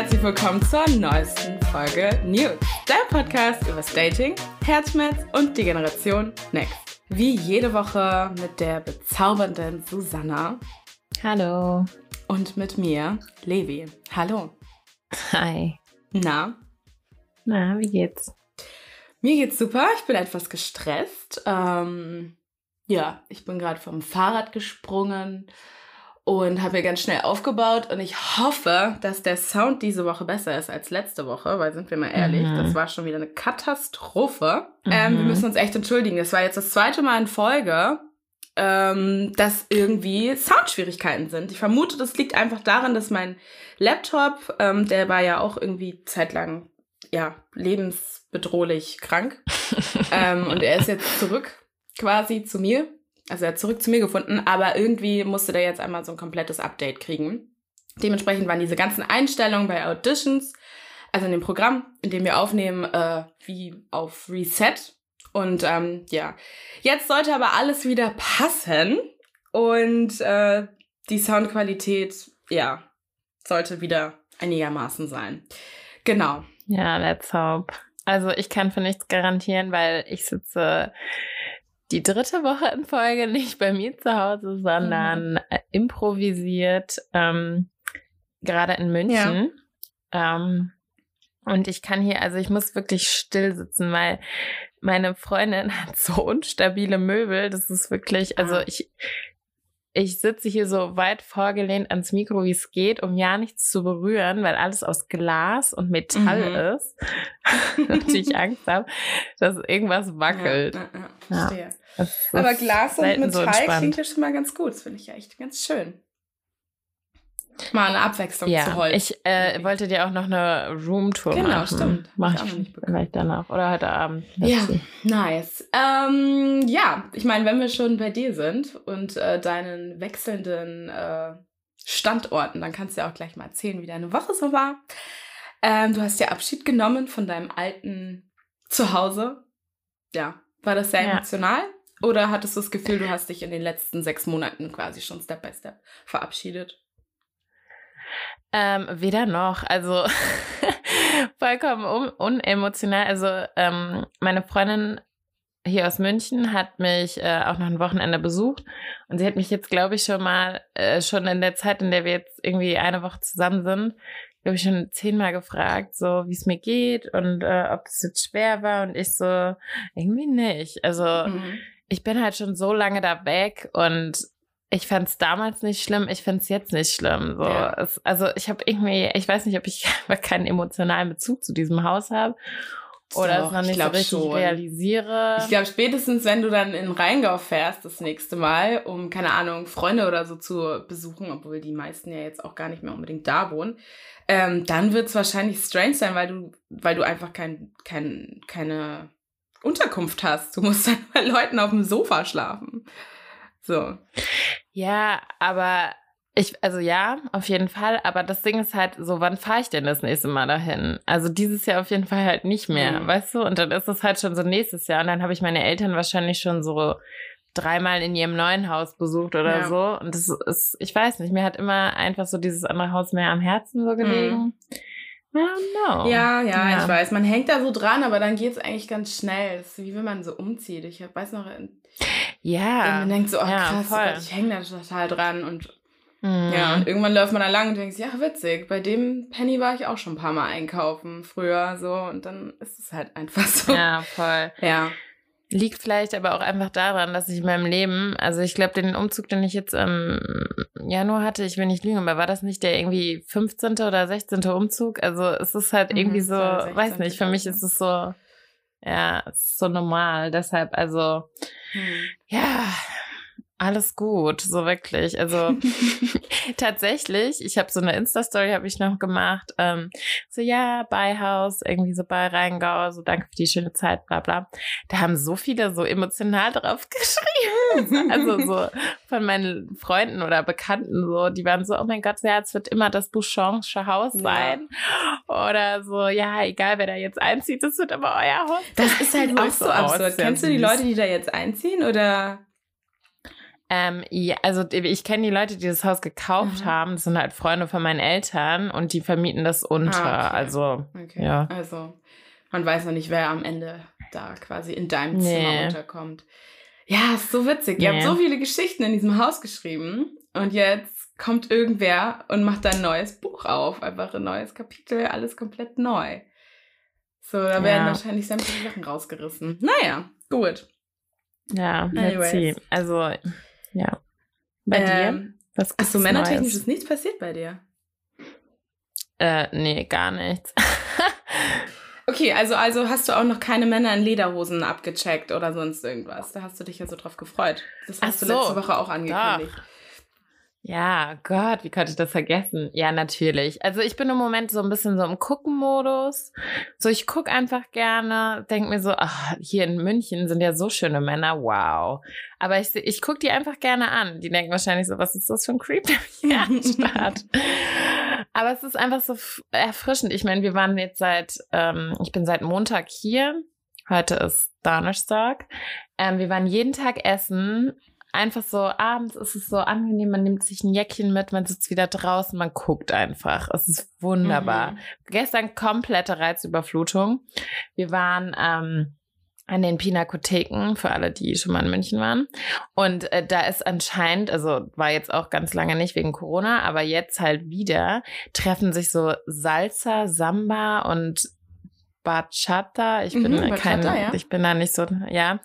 herzlich willkommen zur neuesten Folge News, der Podcast über Dating, Herzschmerz und die Generation Next. Wie jede Woche mit der bezaubernden Susanna. Hallo. Und mit mir, Levi. Hallo. Hi. Na? Na, wie geht's? Mir geht's super. Ich bin etwas gestresst. Ähm, ja, ich bin gerade vom Fahrrad gesprungen und habe mir ganz schnell aufgebaut und ich hoffe, dass der Sound diese Woche besser ist als letzte Woche, weil sind wir mal ehrlich, mhm. das war schon wieder eine Katastrophe. Mhm. Ähm, wir mhm. müssen uns echt entschuldigen. Das war jetzt das zweite Mal in Folge, ähm, dass irgendwie Soundschwierigkeiten sind. Ich vermute, das liegt einfach daran, dass mein Laptop, ähm, der war ja auch irgendwie zeitlang ja lebensbedrohlich krank ähm, und er ist jetzt zurück quasi zu mir also er hat zurück zu mir gefunden, aber irgendwie musste der jetzt einmal so ein komplettes Update kriegen. Dementsprechend waren diese ganzen Einstellungen bei Auditions, also in dem Programm, in dem wir aufnehmen, äh, wie auf Reset. Und ähm, ja, jetzt sollte aber alles wieder passen und äh, die Soundqualität, ja, sollte wieder einigermaßen sein. Genau. Ja, let's hope. Also ich kann für nichts garantieren, weil ich sitze die dritte Woche in Folge nicht bei mir zu Hause, sondern mhm. improvisiert, ähm, gerade in München. Ja. Ähm, und ich kann hier, also ich muss wirklich still sitzen, weil meine Freundin hat so unstabile Möbel. Das ist wirklich, also ah. ich, ich sitze hier so weit vorgelehnt ans Mikro, wie es geht, um ja nichts zu berühren, weil alles aus Glas und Metall mhm. ist. und ich Angst habe, dass irgendwas wackelt. Ja, ja, ja, Aber Glas und Metall so klingt ja schon mal ganz gut. Das finde ich ja echt ganz schön. Mal eine Abwechslung ja, zu Holz. Ich äh, wollte dir auch noch eine Roomtour genau, machen. Genau, stimmt. Mach ich, ich vielleicht danach oder heute Abend. Ja, nice. Ähm, ja, ich meine, wenn wir schon bei dir sind und äh, deinen wechselnden äh, Standorten, dann kannst du ja auch gleich mal erzählen, wie deine Woche so war. Ähm, du hast ja Abschied genommen von deinem alten Zuhause. Ja, war das sehr ja. emotional? Oder hattest du das Gefühl, du hast dich in den letzten sechs Monaten quasi schon Step by Step verabschiedet? Ähm, weder noch. Also vollkommen un unemotional. Also ähm, meine Freundin hier aus München hat mich äh, auch noch ein Wochenende besucht und sie hat mich jetzt, glaube ich, schon mal, äh, schon in der Zeit, in der wir jetzt irgendwie eine Woche zusammen sind, glaube ich, schon zehnmal gefragt, so wie es mir geht und äh, ob es jetzt schwer war und ich so, irgendwie nicht. Also mhm. ich bin halt schon so lange da weg und ich fand es damals nicht schlimm, ich finde es jetzt nicht schlimm. So. Ja. Es, also ich habe irgendwie, ich weiß nicht, ob ich keinen emotionalen Bezug zu diesem Haus habe oder es noch nicht so richtig schon. realisiere. Ich glaube, spätestens, wenn du dann in Rheingau fährst das nächste Mal, um, keine Ahnung, Freunde oder so zu besuchen, obwohl die meisten ja jetzt auch gar nicht mehr unbedingt da wohnen, ähm, dann wird es wahrscheinlich strange sein, weil du, weil du einfach kein, kein, keine Unterkunft hast. Du musst dann bei Leuten auf dem Sofa schlafen. So. Ja, aber ich, also ja, auf jeden Fall. Aber das Ding ist halt so, wann fahre ich denn das nächste Mal dahin? Also dieses Jahr auf jeden Fall halt nicht mehr, mhm. weißt du? Und dann ist es halt schon so nächstes Jahr. Und dann habe ich meine Eltern wahrscheinlich schon so dreimal in ihrem neuen Haus besucht oder ja. so. Und das ist, ich weiß nicht, mir hat immer einfach so dieses andere Haus mehr am Herzen so gelegen. Mhm. I don't know. Ja, ja, ja, ich weiß. Man hängt da so dran, aber dann geht es eigentlich ganz schnell. Das ist wie wenn man so umzieht. Ich weiß noch, ja. man denkt so, oh krass, oh Gott, ich hänge da total dran und mhm. ja, und irgendwann läuft man da lang und denkt, ja, witzig, bei dem Penny war ich auch schon ein paar Mal einkaufen früher so und dann ist es halt einfach so. Ja, voll. Ja. Liegt vielleicht aber auch einfach daran, dass ich in meinem Leben, also ich glaube, den Umzug, den ich jetzt im Januar hatte, ich will nicht lügen, aber war das nicht der irgendwie 15. oder 16. Umzug? Also es ist halt irgendwie mhm, so, weiß nicht, für mich ist es so, ja, ist so normal. Deshalb, also, hm. ja, alles gut, so wirklich. Also tatsächlich, ich habe so eine Insta-Story habe ich noch gemacht. Ähm, so ja, Beihaus, irgendwie so bei Rheingau, so danke für die schöne Zeit, bla bla. Da haben so viele so emotional drauf geschrieben. also so von meinen Freunden oder Bekannten so, die waren so, oh mein Gott, ja, es wird immer das Bouchonsche Haus sein. Ja. Oder so, ja, egal wer da jetzt einzieht, das wird aber euer Haus. Das ist halt auch so absurd. Kennst du die Leute, die da jetzt einziehen oder? Ähm, ja, also ich kenne die Leute, die das Haus gekauft mhm. haben. Das sind halt Freunde von meinen Eltern und die vermieten das unter. Ah, okay. Also, okay. ja. Also, man weiß noch nicht, wer am Ende da quasi in deinem nee. Zimmer unterkommt. Ja, ist so witzig. Nee. Ihr habt so viele Geschichten in diesem Haus geschrieben und jetzt kommt irgendwer und macht ein neues Buch auf. Einfach ein neues Kapitel, alles komplett neu. So, da werden ja. wahrscheinlich sämtliche Sachen rausgerissen. Naja, gut. Ja, let's see. Also, ja. Bei ähm, dir? Was Achso, männertechnisch ist nichts passiert bei dir? Äh, nee, gar nichts. okay, also, also hast du auch noch keine Männer in Lederhosen abgecheckt oder sonst irgendwas. Da hast du dich ja so drauf gefreut. Das hast Ach du letzte Woche auch angekündigt. Doch. Ja, Gott, wie konnte ich das vergessen? Ja, natürlich. Also ich bin im Moment so ein bisschen so im Gucken-Modus. So, ich gucke einfach gerne, denke mir so, ach, hier in München sind ja so schöne Männer, wow. Aber ich, ich gucke die einfach gerne an. Die denken wahrscheinlich so, was ist das für ein Creep, der mich hier anstarrt? Aber es ist einfach so erfrischend. Ich meine, wir waren jetzt seit, ähm, ich bin seit Montag hier. Heute ist Donnerstag. Ähm, wir waren jeden Tag essen einfach so, abends ist es so angenehm, man nimmt sich ein Jäckchen mit, man sitzt wieder draußen, man guckt einfach. Es ist wunderbar. Mhm. Gestern komplette Reizüberflutung. Wir waren ähm, an den Pinakotheken, für alle, die schon mal in München waren. Und äh, da ist anscheinend, also war jetzt auch ganz lange nicht wegen Corona, aber jetzt halt wieder, treffen sich so Salsa, Samba und Bachata, ich bin mhm, kein, ja. ich bin da nicht so, ja,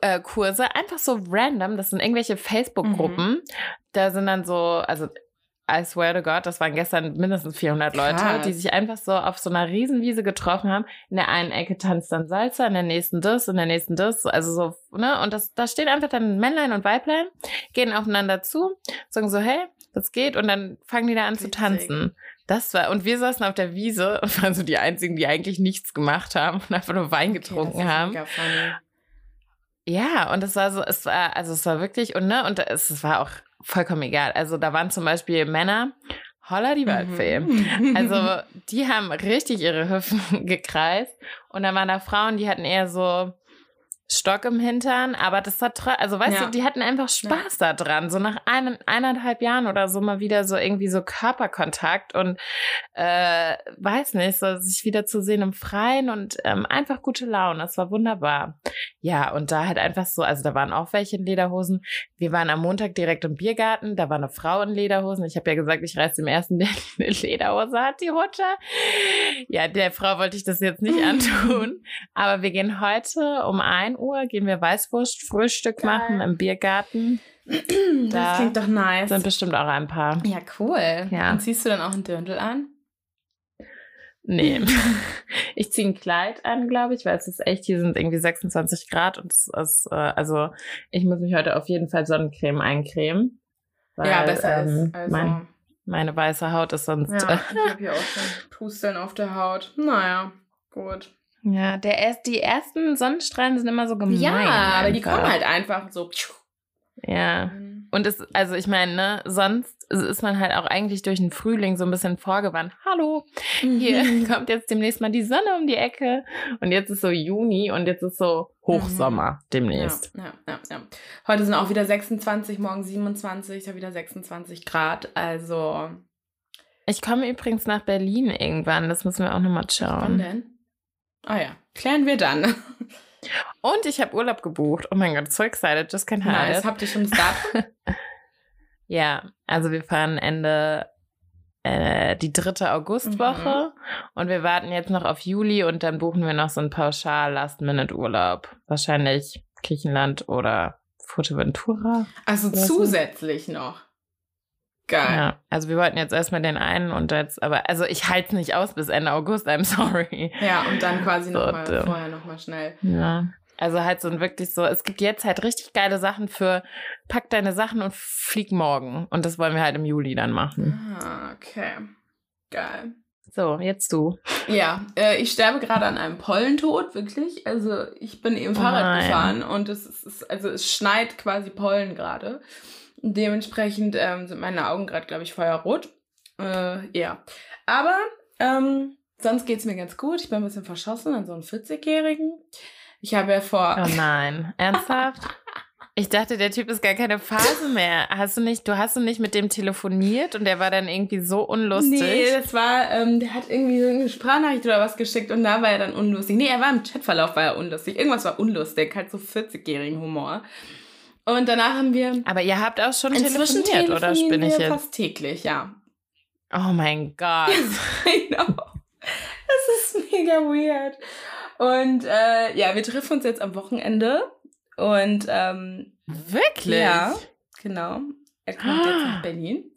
äh, Kurse, einfach so random, das sind irgendwelche Facebook-Gruppen, mhm. da sind dann so, also I swear to God, das waren gestern mindestens 400 Leute, Krass. die sich einfach so auf so einer Riesenwiese getroffen haben. In der einen Ecke tanzt dann Salsa, in der nächsten das, in der nächsten das, also so, ne? Und das, da steht einfach dann Männlein und Weiblein, gehen aufeinander zu, sagen so, hey, das geht, und dann fangen die da an Witzig. zu tanzen. Das war, und wir saßen auf der Wiese und waren so die einzigen, die eigentlich nichts gemacht haben und einfach nur Wein getrunken okay, haben. Ja, und es war so, es war, also es war wirklich, und ne, und es, es war auch vollkommen egal. Also da waren zum Beispiel Männer, holla die Waldfee. Mhm. Also die haben richtig ihre Hüften gekreist. Und dann waren da Frauen, die hatten eher so Stock im Hintern, aber das war also weißt ja. du, die hatten einfach Spaß ja. daran, so nach ein, eineinhalb Jahren oder so mal wieder so irgendwie so Körperkontakt und äh, weiß nicht, so sich wieder zu sehen im Freien und ähm, einfach gute Laune, das war wunderbar. Ja, und da halt einfach so, also da waren auch welche in Lederhosen. Wir waren am Montag direkt im Biergarten, da war eine Frau in Lederhosen. Ich habe ja gesagt, ich reiße dem ersten, der eine Lederhose hat, die Hutsche. Ja, der Frau wollte ich das jetzt nicht antun, aber wir gehen heute um ein Uhr gehen wir Weißwurst-Frühstück machen im Biergarten. das da klingt doch nice. Sind bestimmt auch ein paar. Ja, cool. Ja. Und ziehst du dann auch ein Dirndl an? Nee. ich ziehe ein Kleid an, glaube ich, weil es ist echt, hier sind irgendwie 26 Grad und es ist, äh, also ich muss mich heute auf jeden Fall Sonnencreme eincremen. Weil, ja, besser ähm, ist. Also. Mein, meine weiße Haut ist sonst. Ja, ich habe hier auch schon Pusteln auf der Haut. Naja, gut. Ja, der erst, die ersten Sonnenstrahlen sind immer so gemein. Ja, einfach. aber die kommen halt einfach so. Ja. Mhm. Und es, also ich meine, ne, sonst ist man halt auch eigentlich durch den Frühling so ein bisschen vorgewandt. Hallo, hier mhm. kommt jetzt demnächst mal die Sonne um die Ecke. Und jetzt ist so Juni und jetzt ist so Hochsommer mhm. demnächst. Ja, ja, ja, Heute sind auch wieder 26, morgen 27, da wieder 26 Grad. Also. Ich komme übrigens nach Berlin irgendwann, das müssen wir auch nochmal schauen. Wann denn? Ah ja, klären wir dann. Und ich habe Urlaub gebucht. Oh mein Gott, so excited, just can't hide nice. Habt ihr schon das Datum? ja, also wir fahren Ende äh, die dritte Augustwoche mhm. und wir warten jetzt noch auf Juli und dann buchen wir noch so einen pauschal Last-Minute-Urlaub. Wahrscheinlich Griechenland oder Fuerteventura. Also zusätzlich so. noch. Geil. Ja, also wir wollten jetzt erstmal den einen und jetzt, aber also ich halte es nicht aus bis Ende August, I'm sorry. Ja, und dann quasi so, nochmal vorher nochmal schnell. Ja. Also halt so ein wirklich so, es gibt jetzt halt richtig geile Sachen für pack deine Sachen und flieg morgen. Und das wollen wir halt im Juli dann machen. Ah, okay. Geil. So, jetzt du. Ja, äh, ich sterbe gerade an einem Pollentod, wirklich. Also ich bin eben Oh Fahrrad nein. gefahren und es ist, also es schneit quasi Pollen gerade. Dementsprechend ähm, sind meine Augen gerade, glaube ich, feuerrot. Äh, ja. Aber ähm, sonst geht's mir ganz gut. Ich bin ein bisschen verschossen an so einen 40-Jährigen. Ich habe ja vor. Oh nein, ernsthaft? Ich dachte, der Typ ist gar keine Phase mehr. Hast du nicht, du hast du nicht mit dem telefoniert und der war dann irgendwie so unlustig? Nee, das war, ähm, der hat irgendwie so eine Sprachnachricht oder was geschickt und da war er dann unlustig. Nee, er war im Chatverlauf, war er unlustig. Irgendwas war unlustig, halt so 40-jährigen Humor. Und danach haben wir Aber ihr habt auch schon inzwischen telefoniert, oder spinne ich jetzt? fast täglich, ja. Oh mein Gott. genau. Das ist mega weird. Und äh, ja, wir treffen uns jetzt am Wochenende und ähm, Wirklich? ja, genau. Er kommt jetzt nach Berlin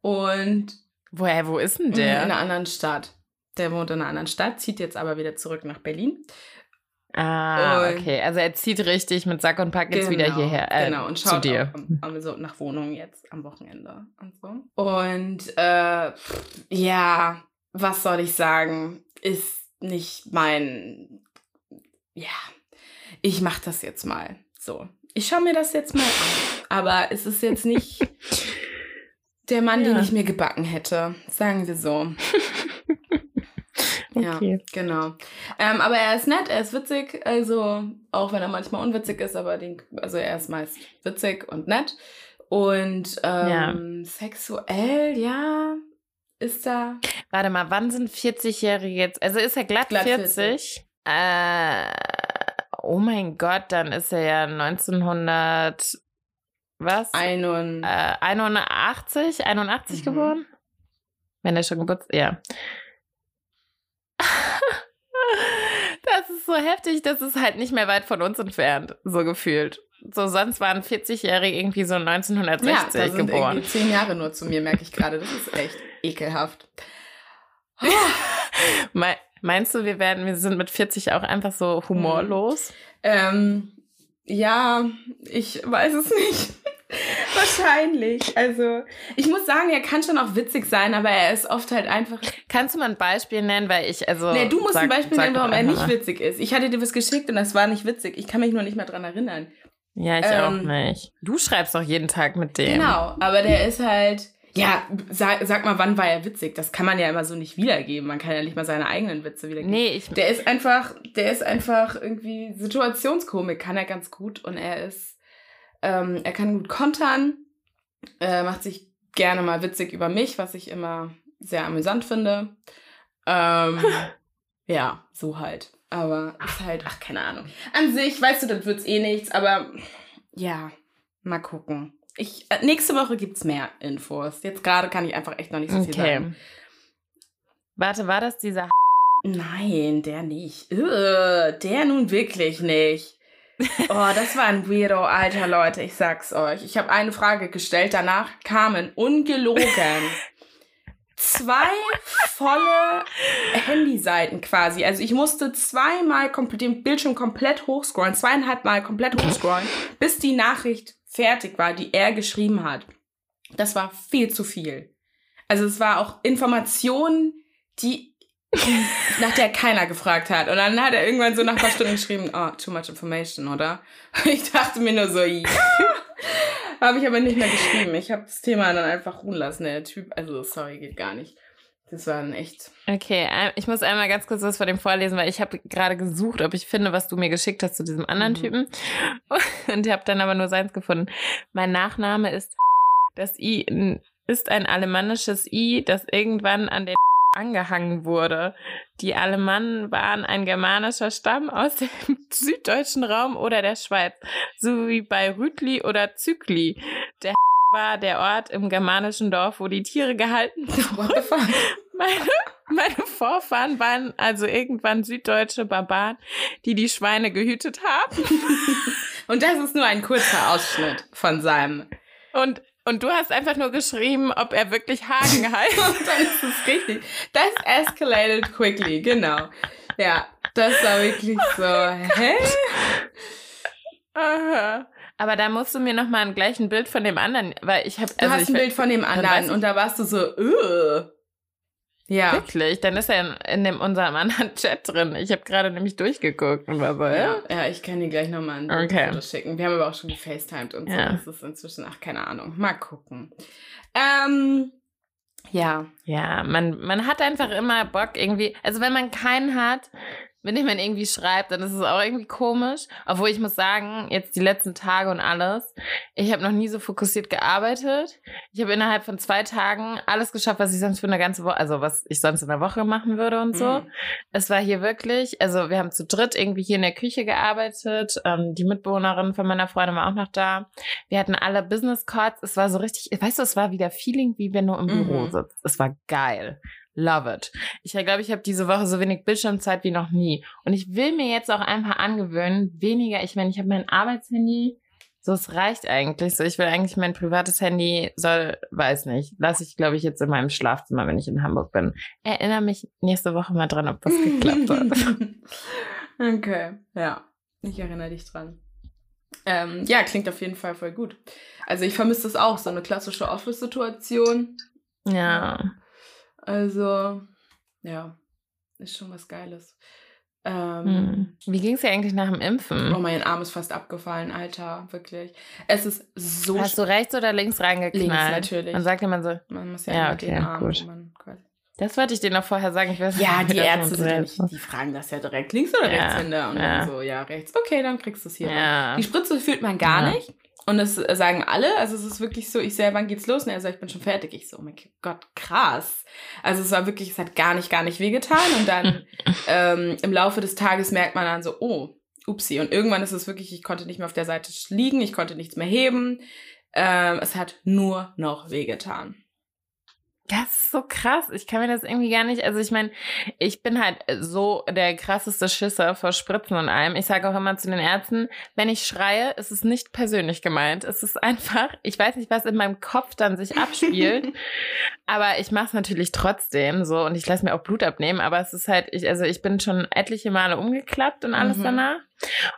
und Woher, wo ist denn In der? einer anderen Stadt. Der wohnt in einer anderen Stadt, zieht jetzt aber wieder zurück nach Berlin. Ah, Und- okay. Also er zieht richtig mit Sack und Pack jetzt wieder hierher. Äh, genau, und zu schaut dir. auch am, am, so nach Wohnungen jetzt am Wochenende und so. Und äh, ja, was soll ich sagen? Ist nicht mein. Ja, ich mach das jetzt mal. So. Ich schaue mir das jetzt mal an. Aber es ist jetzt nicht der Mann, den Ja. ich mir gebacken hätte. Sagen wir so. Ja, Okay. genau. Ähm, aber er ist nett, er ist witzig, also auch wenn er manchmal unwitzig ist, aber den, also er ist meist witzig und nett. Und ähm, sexuell, ja, ist da. Warte mal, wann sind 40-Jährige jetzt? Also ist er glatt, Glatt 40? Äh, oh mein Gott, dann ist er ja 1900. Was? Ein und äh, 81? 81 Mhm. geboren? Wenn er schon Geburtstag. Ja. Das ist so heftig, das ist halt nicht mehr weit von uns entfernt, so gefühlt. So, sonst waren 40-Jährige irgendwie so ja, 1960 da sind geboren. irgendwie zehn Jahre nur zu mir, merke ich gerade. Das ist echt ekelhaft. Me meinst du, wir werden, wir sind mit 40 auch einfach so humorlos? Ähm, ja, ich weiß es nicht. Wahrscheinlich. Also, ich muss sagen, er kann schon auch witzig sein, aber er ist oft halt einfach Kannst du mal ein Beispiel nennen, weil ich, also. Nee, du musst sag- ein Beispiel nennen, warum er nicht witzig ist. Ich hatte dir was geschickt und das war nicht witzig. Ich kann mich nur nicht mehr dran erinnern. Ja, ich Ähm, auch nicht. Du schreibst doch jeden Tag mit dem. Genau, aber der ist halt. Ja, sag, sag mal, wann war er witzig? Das kann man ja immer so nicht wiedergeben. Man kann ja nicht mal seine eigenen Witze wiedergeben. Nee, ich. Der ist einfach, der ist einfach irgendwie Situationskomik, kann er ganz gut und er ist, ähm, er kann gut kontern, äh, macht sich gerne mal witzig über mich, was ich immer sehr amüsant finde. Ähm, ja, so halt. Aber ist halt, ach, keine Ahnung. An sich, weißt du, das wird's eh nichts, aber ja, mal gucken. Ich, äh, nächste Woche gibt's mehr Infos. Jetzt gerade kann ich einfach echt noch nicht so viel Okay. sagen. Warte, war das dieser. Nein, der nicht. Ugh, der nun wirklich nicht. Oh, das war ein Weirdo, alter Leute, ich sag's euch. Ich habe eine Frage gestellt, danach kamen ungelogen zwei volle Handyseiten quasi. Also ich musste zweimal den Bildschirm komplett hochscrollen, zweieinhalb Mal komplett hochscrollen, bis die Nachricht fertig war, die er geschrieben hat. Das war viel zu viel. Also es war auch Information, die nach der keiner gefragt hat. Und dann hat er irgendwann so nach ein paar Stunden geschrieben, oh, too much information, oder? Ich dachte mir nur so, ja. Habe ich aber nicht mehr geschrieben. Ich habe das Thema dann einfach ruhen lassen. Der Typ, also sorry, geht gar nicht. Das war ein echt. Okay, ich muss einmal ganz kurz was vor dem vorlesen, weil ich habe gerade gesucht, ob ich finde, was du mir geschickt hast zu diesem anderen Mhm. Typen. Und ich habe dann aber nur seins gefunden. Mein Nachname ist das I ist ein alemannisches I, das irgendwann an den angehangen wurde. Die Alemannen waren ein germanischer Stamm aus dem süddeutschen Raum oder der Schweiz, so wie bei Rütli oder Zückli. Der war der Ort im germanischen Dorf, wo die Tiere gehalten fuck? meine, meine Vorfahren waren also irgendwann süddeutsche Barbaren, die die Schweine gehütet haben. Und das ist nur ein kurzer Ausschnitt von seinem. Und, und du hast einfach nur geschrieben, ob er wirklich Hagen heißt. Und dann ist es richtig. Das escalated quickly, genau. Ja. Das war wirklich so, hä? Aha. Aber da musst du mir noch mal gleich ein Bild von dem anderen, weil ich habe. Du Also hast ein Bild von dem anderen und da warst du so, öh. Ja. Wirklich? Dann ist er in, in dem, unserem anderen Chat drin. Ich habe gerade nämlich durchgeguckt und war so, ja. Ja, ich kann dir gleich nochmal ein Okay. Foto schicken. Wir haben aber auch schon gefacetimed und so. Ja. Das ist inzwischen, ach, keine Ahnung. Mal gucken. Ähm, ja. Ja, man, man hat einfach immer Bock irgendwie. Also wenn man keinen hat, wenn jemand irgendwie schreibt, dann ist es auch irgendwie komisch. Obwohl ich muss sagen, jetzt die letzten Tage und alles, ich habe noch nie so fokussiert gearbeitet. Ich habe innerhalb von zwei Tagen alles geschafft, was ich sonst für eine ganze Woche, also was ich sonst in der Woche machen würde und so. Mhm. Es war hier wirklich, also wir haben zu dritt irgendwie hier in der Küche gearbeitet. Ähm, die Mitbewohnerin von meiner Freundin war auch noch da. Wir hatten alle Business Cards. Es war so richtig, weißt du, es war wieder Feeling, wie wenn du im Mhm. Büro sitzt. Es war geil. Love it. Ich glaube, ich habe diese Woche so wenig Bildschirmzeit wie noch nie. Und ich will mir jetzt auch einfach angewöhnen, weniger, ich meine, ich habe mein Arbeitshandy, so es reicht eigentlich. So, ich will eigentlich mein privates Handy, soll, weiß nicht, lasse ich, glaube ich, jetzt in meinem Schlafzimmer, wenn ich in Hamburg bin. Erinnere mich nächste Woche mal dran, ob das geklappt hat. okay, ja. Ich erinnere dich dran. Ähm, ja, klingt auf jeden Fall voll gut. Also ich vermisse das auch, so eine klassische Office-Situation. Ja. Also, ja, ist schon was Geiles. Ähm, Hm. Wie ging es dir eigentlich nach dem Oh, Impfen? mein Arm ist fast abgefallen, Alter, wirklich. Es ist so Hast du rechts oder links reingeknallt? Links, natürlich. Man sagt immer so, Man muss ja, Ja, okay, den Arm, gut. man das wollte ich dir noch vorher sagen. Ich weiß Ja, die Ärzte sind nicht, die fragen das ja direkt links oder Ja, Rechtshänder und ja. dann so, ja, rechts. Okay, dann kriegst du es hier. Ja. Die Spritze fühlt man gar nicht. Und das äh, sagen alle. Also es ist wirklich so, ich sehe, wann geht's los? Und er sagt, ich bin schon fertig. Ich so, oh mein Gott, krass. Also es war wirklich, es hat gar nicht, gar nicht wehgetan. Und dann ähm, im Laufe des Tages merkt man dann so, oh, upsi. Und irgendwann ist es wirklich, ich konnte nicht mehr auf der Seite liegen, ich konnte nichts mehr heben. Ähm, es hat nur noch wehgetan. Das ist so krass. Ich kann mir das irgendwie gar nicht. Also ich meine, ich bin halt so der krasseste Schisser vor Spritzen und allem. Ich sage auch immer zu den Ärzten, wenn ich schreie, ist es nicht persönlich gemeint. Es ist einfach, ich weiß nicht, was in meinem Kopf dann sich abspielt. aber ich mache es natürlich trotzdem so und ich lasse mir auch Blut abnehmen. Aber es ist halt, ich, also ich bin schon etliche Male umgeklappt und alles Mhm. danach.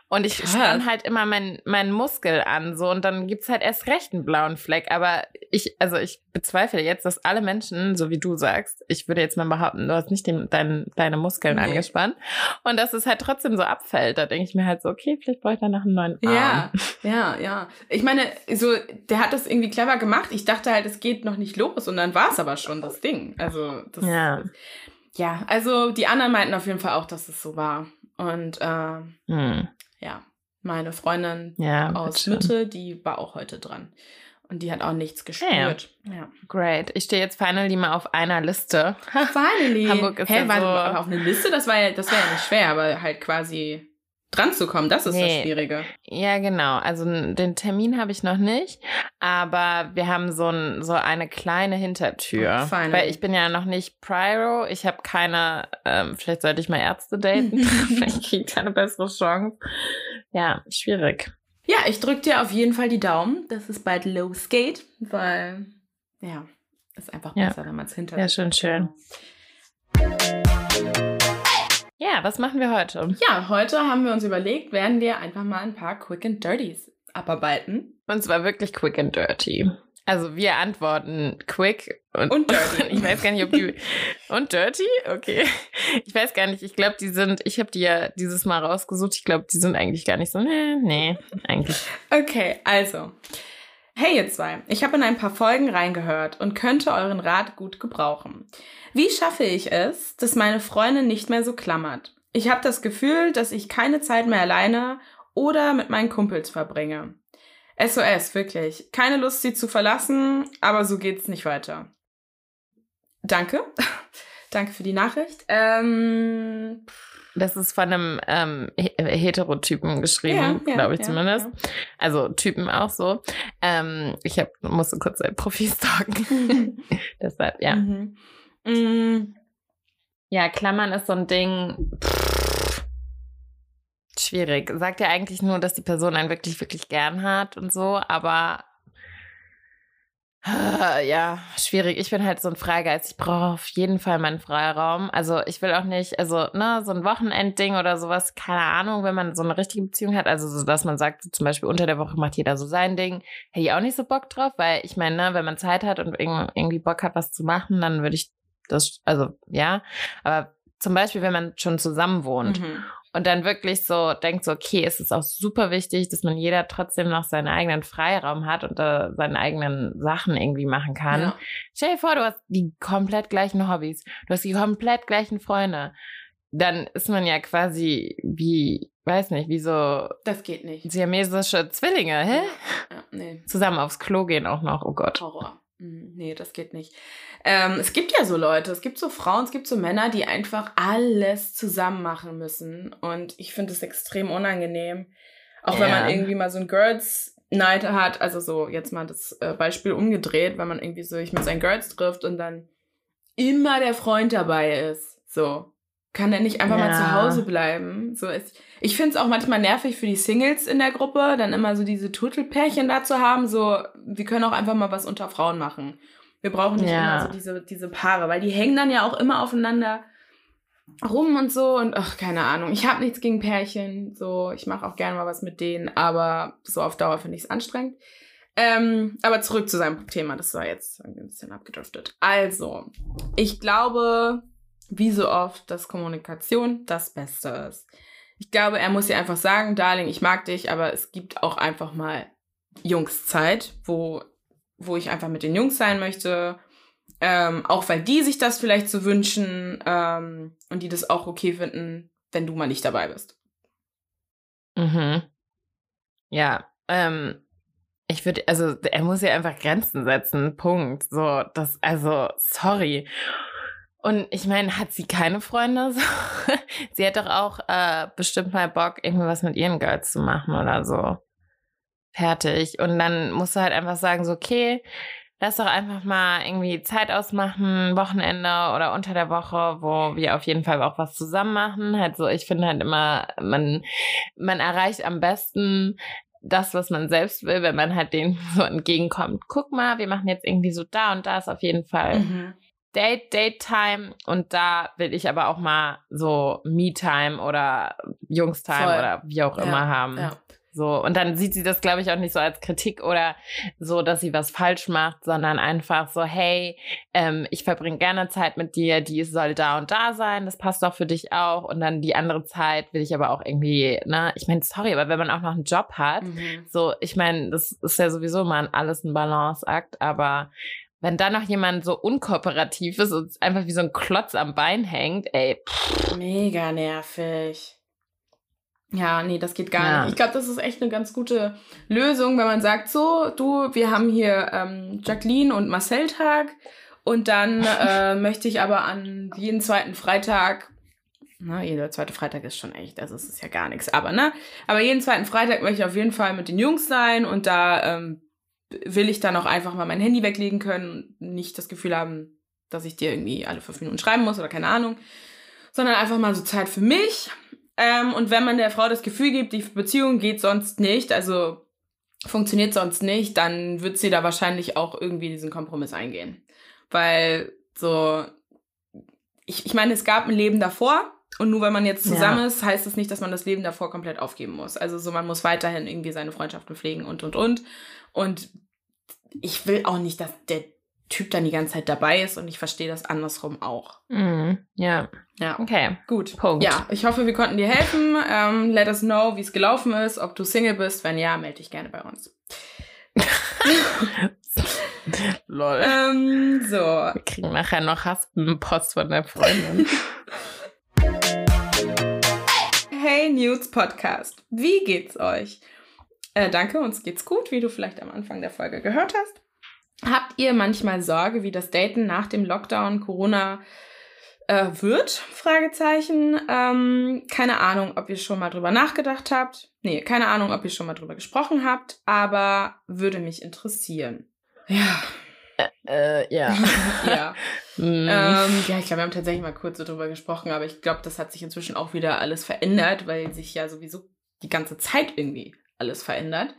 Und ich Krass. spann halt immer meinen meinen Muskel an, so und dann gibt's halt erst recht einen blauen Fleck. Aber ich, also ich bezweifle jetzt, dass alle Menschen, so wie du sagst, ich würde jetzt mal behaupten, du hast nicht den, dein, deine Muskeln Nee. angespannt und dass es halt trotzdem so abfällt. Da denke ich mir halt so, okay, vielleicht brauche ich danach einen neuen Arm. Ja, ja, ja. Ich meine, so, der hat das irgendwie clever gemacht. Ich dachte halt, es geht noch nicht los und dann war es aber schon das Ding. Also, das, Ja. ja, also die anderen meinten auf jeden Fall auch, dass es so war. Und äh, Hm. ja, meine Freundin Ja, aus. Mitte, die war auch heute dran. Und die hat auch nichts gespürt. Ja. Great. Ich stehe jetzt finally mal auf einer Liste. Finally. Hamburg ist Hä, ja war so- auf eine Liste? Das war ja, das wäre ja nicht schwer, aber halt quasi dran zu kommen, das ist das Nee. Schwierige. Ja, genau. Also den Termin habe ich noch nicht, aber wir haben so, ein, so eine kleine Hintertür. Oh, finally. weil ich bin ja noch nicht Pyro. Ich habe keine, ähm, vielleicht sollte ich mal Ärzte daten. vielleicht kriege ich da eine bessere Chance. Ja, schwierig. Ja, ich drück dir auf jeden Fall die Daumen, dass es bald losgeht, weil, ja, ist einfach Ja. besser, wenn man es hinter Ja, sich schön, schön. Ja, was machen wir heute? Ja, heute haben wir uns überlegt, werden wir einfach mal ein paar Quick and Dirties abarbeiten. Und zwar wirklich quick and dirty. Also wir antworten quick und, Und dirty. ich weiß gar nicht, ob die und dirty. Okay, ich weiß gar nicht. Ich glaube, die sind. Ich habe die ja dieses Mal rausgesucht. Ich glaube, die sind eigentlich gar nicht so. Nee, nee, eigentlich. Okay, also. Hey ihr zwei, ich habe in ein paar Folgen reingehört und könnte euren Rat gut gebrauchen. Wie schaffe ich es, dass meine Freundin nicht mehr so klammert? Ich habe das Gefühl, dass ich keine Zeit mehr alleine oder mit meinen Kumpels verbringe. SOS, wirklich. Keine Lust, sie zu verlassen, aber so geht's nicht weiter. Danke. Danke für die Nachricht. Ähm, Das ist von einem ähm, He- Heterotypen geschrieben, Ja, glaube ich ja, zumindest. ja. Also Typen auch so. Ähm, ich hab, musste kurz sein Profil stalken. Deshalb, ja. Mhm. Mm, Ja, Klammern ist so ein Ding. pff, schwierig. Sagt ja eigentlich nur, dass die Person einen wirklich, wirklich gern hat und so, aber Ja, schwierig. Ich bin halt so ein Freigeist. Ich brauche auf jeden Fall meinen Freiraum. Also ich will auch nicht, also ne, so ein Wochenendding oder sowas, keine Ahnung, wenn man so eine richtige Beziehung hat. Also so, dass man sagt, zum Beispiel unter der Woche macht jeder so sein Ding. Hätte ich auch nicht so Bock drauf, weil ich meine, ne, wenn man Zeit hat und irgendwie Bock hat, was zu machen, dann würde ich das, also ja. Aber zum Beispiel, wenn man schon zusammen wohnt mhm und dann wirklich so denkt so, okay, es ist auch super wichtig, dass man jeder trotzdem noch seinen eigenen Freiraum hat und äh, seine eigenen Sachen irgendwie machen kann. Ja. Stell dir vor, du hast die komplett gleichen Hobbys, du hast die komplett gleichen Freunde. Dann ist man ja quasi wie, weiß nicht, wie so. Das geht nicht. Siamesische Zwillinge, hä? Ja, nee. Zusammen aufs Klo gehen auch noch, oh Gott. Horror. Hm, nee, das geht nicht. Ähm, es gibt ja so Leute, es gibt so Frauen, es gibt so Männer, die einfach alles zusammen machen müssen. Und ich finde es extrem unangenehm. Auch ja. wenn man irgendwie mal so ein Girls Night hat, also so jetzt mal das äh, Beispiel umgedreht, wenn man irgendwie so sich mit seinen Girls trifft und dann immer der Freund dabei ist. So. Kann der nicht einfach ja. mal zu Hause bleiben? So ist, ich finde es auch manchmal nervig für die Singles in der Gruppe, dann immer so diese Turtelpärchen da zu haben. So, wir können auch einfach mal was unter Frauen machen. Wir brauchen nicht ja. immer so diese, diese Paare, weil die hängen dann ja auch immer aufeinander rum und so und ach, keine Ahnung. Ich habe nichts gegen Pärchen, so ich mache auch gerne mal was mit denen, aber so auf Dauer finde ich es anstrengend. Ähm, aber zurück zu seinem Thema, das war jetzt ein bisschen abgedriftet. Also, ich glaube, wie so oft, dass Kommunikation das Beste ist. Ich glaube, er muss ihr einfach sagen, Darling, ich mag dich, aber es gibt auch einfach mal Jungszeit, wo, wo ich einfach mit den Jungs sein möchte. Ähm, auch weil die sich das vielleicht so wünschen ähm, und die das auch okay finden, wenn du mal nicht dabei bist. Mhm. Ja, ähm, ich würde, also er muss ja einfach Grenzen setzen, Punkt. So, das, also, sorry. Und ich meine, hat sie keine Freunde? So? sie hat doch auch äh, bestimmt mal Bock, irgendwas mit ihren Girls zu machen oder so. Fertig. Und dann musst du halt einfach sagen, so, okay, lass doch einfach mal irgendwie Zeit ausmachen, Wochenende oder unter der Woche, wo wir auf jeden Fall auch was zusammen machen. Halt so, ich finde halt immer, man, man erreicht am besten das, was man selbst will, wenn man halt denen so entgegenkommt. Guck mal, wir machen jetzt irgendwie so da und da ist auf jeden Fall. Mhm Date, Date Time und da will ich aber auch mal so Me Time oder Jungs Time Voll. oder wie auch immer ja, haben. Ja. So, und dann sieht sie das, glaube ich, auch nicht so als Kritik oder so, dass sie was falsch macht, sondern einfach so, hey, ähm, ich verbringe gerne Zeit mit dir, die soll da und da sein, das passt doch für dich auch. Und dann die andere Zeit will ich aber auch irgendwie, ne, ich meine, sorry, aber wenn man auch noch einen Job hat, mhm. so, ich meine, das ist ja sowieso mal alles ein Balanceakt, aber wenn da noch jemand so unkooperativ ist und einfach wie so ein Klotz am Bein hängt, ey. Mega nervig. Ja, nee, das geht gar ja. nicht. Ich glaube, das ist echt eine ganz gute Lösung, wenn man sagt, so, du, wir haben hier ähm, Jacqueline und Marcel Tag und dann äh, möchte ich aber an jeden zweiten Freitag, na, jeder zweite Freitag ist schon echt, also es ist ja gar nichts, aber ne, aber jeden zweiten Freitag möchte ich auf jeden Fall mit den Jungs sein und da ähm, will ich dann auch einfach mal mein Handy weglegen können und nicht das Gefühl haben, dass ich dir irgendwie alle fünf Minuten schreiben muss oder keine Ahnung, sondern einfach mal so Zeit für mich. Ähm, und wenn man der Frau das Gefühl gibt, die Beziehung geht sonst nicht, also funktioniert sonst nicht, dann wird sie da wahrscheinlich auch irgendwie diesen Kompromiss eingehen. Weil so, ich, ich meine, es gab ein Leben davor und nur weil man jetzt zusammen ja. ist, heißt das nicht, dass man das Leben davor komplett aufgeben muss. Also so, man muss weiterhin irgendwie seine Freundschaften pflegen und, und, und. Und ich will auch nicht, dass der Typ dann die ganze Zeit dabei ist und ich verstehe das andersrum auch. Mm, ja. Ja. Okay. Gut. Punkt. Ja, ich hoffe, wir konnten dir helfen. Ähm, let us know, wie es gelaufen ist, ob du Single bist. Wenn ja, melde dich gerne bei uns. Lol. Ähm, so. Wir kriegen nachher noch Haspenpost von der Freundin. hey Nudes Podcast. Wie geht's euch? Äh, danke, uns geht's gut, wie du vielleicht am Anfang der Folge gehört hast. Habt ihr manchmal Sorge, wie das Daten nach dem Lockdown Corona äh, wird? Fragezeichen. Ähm, keine Ahnung, ob ihr schon mal drüber nachgedacht habt. Nee, keine Ahnung, ob ihr schon mal drüber gesprochen habt, aber würde mich interessieren. Ja. Äh, äh ja. ja. Mm. Ähm, ja, ich glaube, wir haben tatsächlich mal kurz drüber gesprochen, aber ich glaube, das hat sich inzwischen auch wieder alles verändert, weil sich ja sowieso die ganze Zeit irgendwie alles verändert.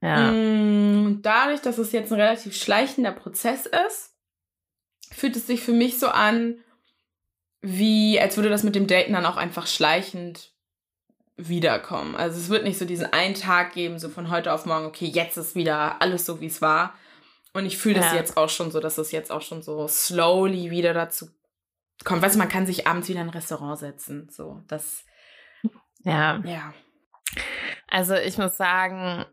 Ja. Mm, Dadurch, dass es jetzt ein relativ schleichender Prozess ist, fühlt es sich für mich so an, wie als würde das mit dem Daten dann auch einfach schleichend wiederkommen. Also es wird nicht so diesen einen Tag geben, so von heute auf morgen, okay, jetzt ist wieder alles so, wie es war. Und ich fühle das Ja. jetzt auch schon so, dass es jetzt auch schon so slowly wieder dazu kommt. Weißt du, man kann sich abends wieder in ein Restaurant setzen. So, das, ja. ja. Also ich muss sagen,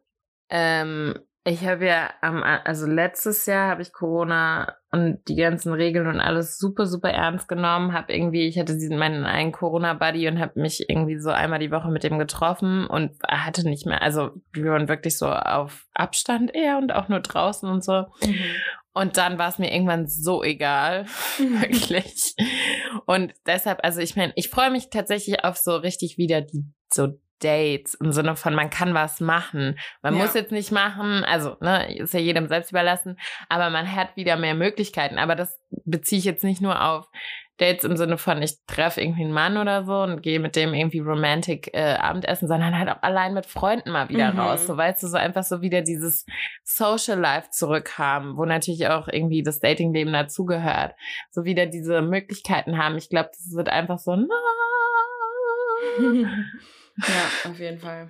ähm, ich habe ja am, also letztes Jahr habe ich Corona und die ganzen Regeln und alles super, super ernst genommen. Habe irgendwie, ich hatte diesen meinen einen Corona-Buddy und habe mich irgendwie so einmal die Woche mit dem getroffen und hatte nicht mehr, also wir waren wirklich so auf Abstand eher und auch nur draußen und so. Und dann war es mir irgendwann so egal, wirklich. Und deshalb, also ich meine, ich freue mich tatsächlich auf so richtig wieder die so Dates im Sinne von, man kann was machen. Man Ja. muss jetzt nicht machen, also ne, ist ja jedem selbst überlassen, aber man hat wieder mehr Möglichkeiten. Aber das beziehe ich jetzt nicht nur auf Dates im Sinne von, ich treffe irgendwie einen Mann oder so und gehe mit dem irgendwie romantic äh, Abendessen, sondern halt auch allein mit Freunden mal wieder Mhm. raus. So weißt du, so einfach so wieder dieses Social Life zurückhaben, wo natürlich auch irgendwie das Datingleben dazugehört. So wieder diese Möglichkeiten haben. Ich glaube, das wird einfach so, na, ja, auf jeden Fall.